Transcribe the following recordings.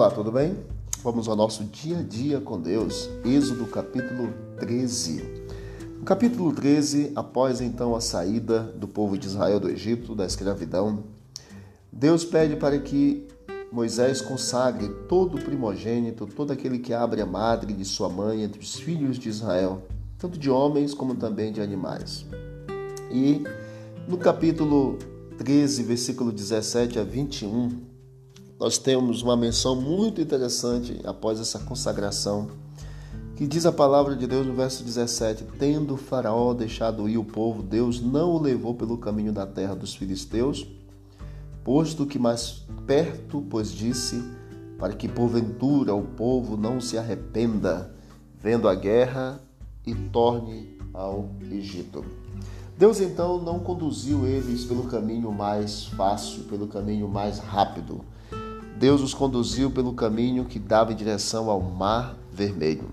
Olá, tudo bem? Vamos ao nosso dia a dia com Deus. Êxodo capítulo 13. No capítulo 13, após então a saída do povo de Israel do Egito, da escravidão, Deus pede para que Moisés consagre todo o primogênito, todo aquele que abre a madre de sua mãe entre os filhos de Israel, tanto de homens como também de animais. E no capítulo 13, versículo 17 a 21, nós temos uma menção muito interessante após essa consagração, que diz a palavra de Deus no verso 17: Tendo Faraó deixado ir o povo, Deus não o levou pelo caminho da terra dos filisteus, posto que mais perto, pois disse, para que porventura o povo não se arrependa, vendo a guerra e torne ao Egito. Deus então não conduziu eles pelo caminho mais fácil, pelo caminho mais rápido. Deus os conduziu pelo caminho que dava em direção ao Mar Vermelho.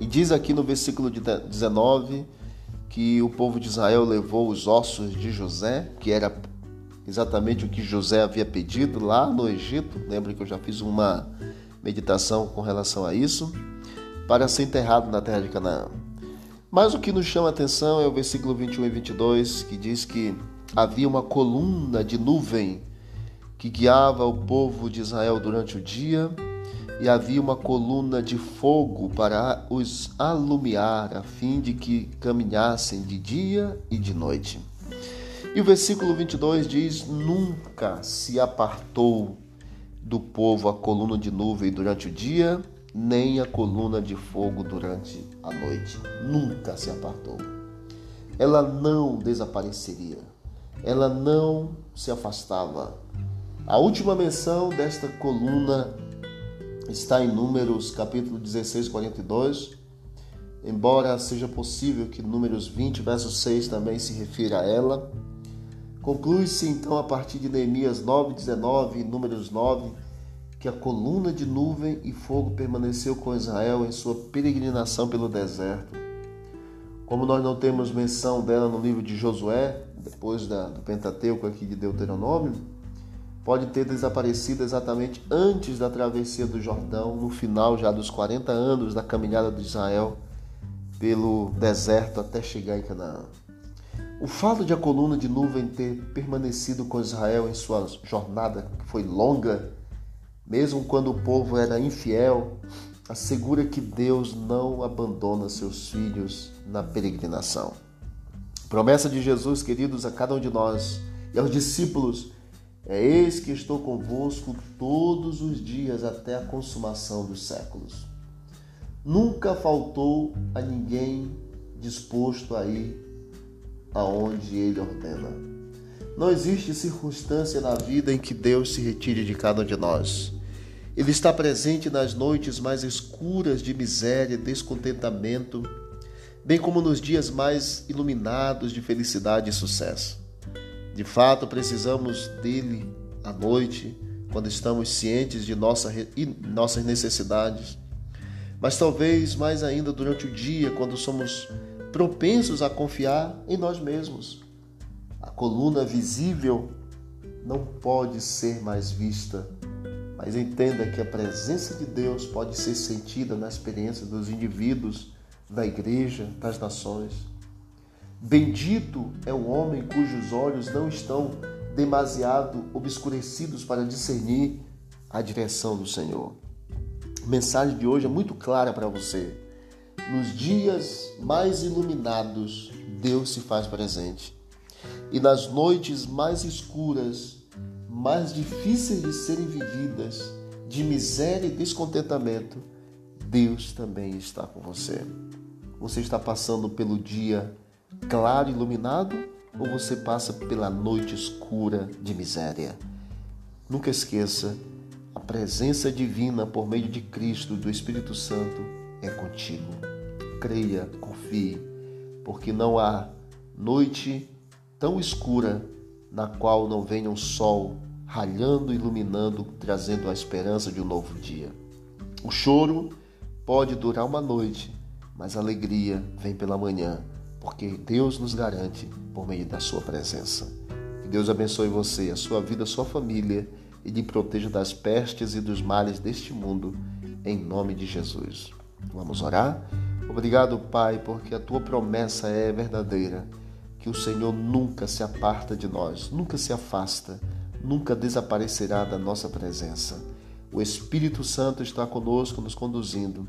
E diz aqui no versículo 19 que o povo de Israel levou os ossos de José, que era exatamente o que José havia pedido lá no Egito. Lembra que eu já fiz uma meditação com relação a isso, para ser enterrado na terra de Canaã. Mas o que nos chama a atenção é o versículo 21 e 22, que diz que havia uma coluna de nuvem que guiava o povo de Israel durante o dia, e havia uma coluna de fogo para os alumiar, a fim de que caminhassem de dia e de noite. E o versículo 22 diz: Nunca se apartou do povo a coluna de nuvem durante o dia, nem a coluna de fogo durante a noite. Nunca se apartou. Ela não desapareceria. Ela não se afastava. A última menção desta coluna está em Números capítulo 16, 42. Embora seja possível que Números 20, verso 6 também se refira a ela. Conclui-se então a partir de Neemias 9, 19 e Números 9 que a coluna de nuvem e fogo permaneceu com Israel em sua peregrinação pelo deserto. Como nós não temos menção dela no livro de Josué, depois da, do Pentateuco aqui de Deuteronômio, pode ter desaparecido exatamente antes da travessia do Jordão, no final já dos 40 anos da caminhada de Israel pelo deserto até chegar em Canaã. O fato de a coluna de nuvem ter permanecido com Israel em sua jornada, que foi longa, mesmo quando o povo era infiel, assegura que Deus não abandona seus filhos na peregrinação. Promessa de Jesus, queridos, a cada um de nós e aos discípulos é eis que estou convosco todos os dias até a consumação dos séculos. Nunca faltou a ninguém disposto a ir aonde ele ordena. Não existe circunstância na vida em que Deus se retire de cada um de nós. Ele está presente nas noites mais escuras de miséria, descontentamento, bem como nos dias mais iluminados de felicidade e sucesso. De fato, precisamos dele à noite, quando estamos cientes de nossa, nossas necessidades, mas talvez mais ainda durante o dia, quando somos propensos a confiar em nós mesmos. A coluna visível não pode ser mais vista, mas entenda que a presença de Deus pode ser sentida na experiência dos indivíduos, da igreja, das nações. Bendito é o homem cujos olhos não estão demasiado obscurecidos para discernir a direção do Senhor. A mensagem de hoje é muito clara para você. Nos dias mais iluminados, Deus se faz presente. E nas noites mais escuras, mais difíceis de serem vividas, de miséria e descontentamento, Deus também está com você. Você está passando pelo dia claro e iluminado ou você passa pela noite escura de miséria? Nunca esqueça, a presença divina por meio de Cristo, do Espírito Santo, é contigo. Creia, confie, porque não há noite tão escura na qual não venha o sol ralhando, iluminando, trazendo a esperança de um novo dia. O choro pode durar uma noite, mas a alegria vem pela manhã porque Deus nos garante por meio da sua presença. Que Deus abençoe você, a sua vida, a sua família e lhe proteja das pestes e dos males deste mundo, em nome de Jesus. Vamos orar? Obrigado, Pai, porque a tua promessa é verdadeira, que o Senhor nunca se aparta de nós, nunca se afasta, nunca desaparecerá da nossa presença. O Espírito Santo está conosco, nos conduzindo,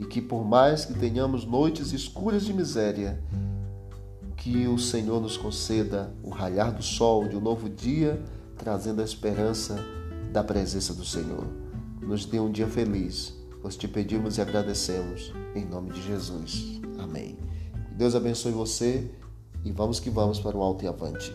e que por mais que tenhamos noites escuras de miséria, que o Senhor nos conceda o raiar do sol de um novo dia, trazendo a esperança da presença do Senhor. Nos dê um dia feliz, pois te pedimos e agradecemos, em nome de Jesus. Amém. Deus abençoe você e vamos que vamos para o alto e avante.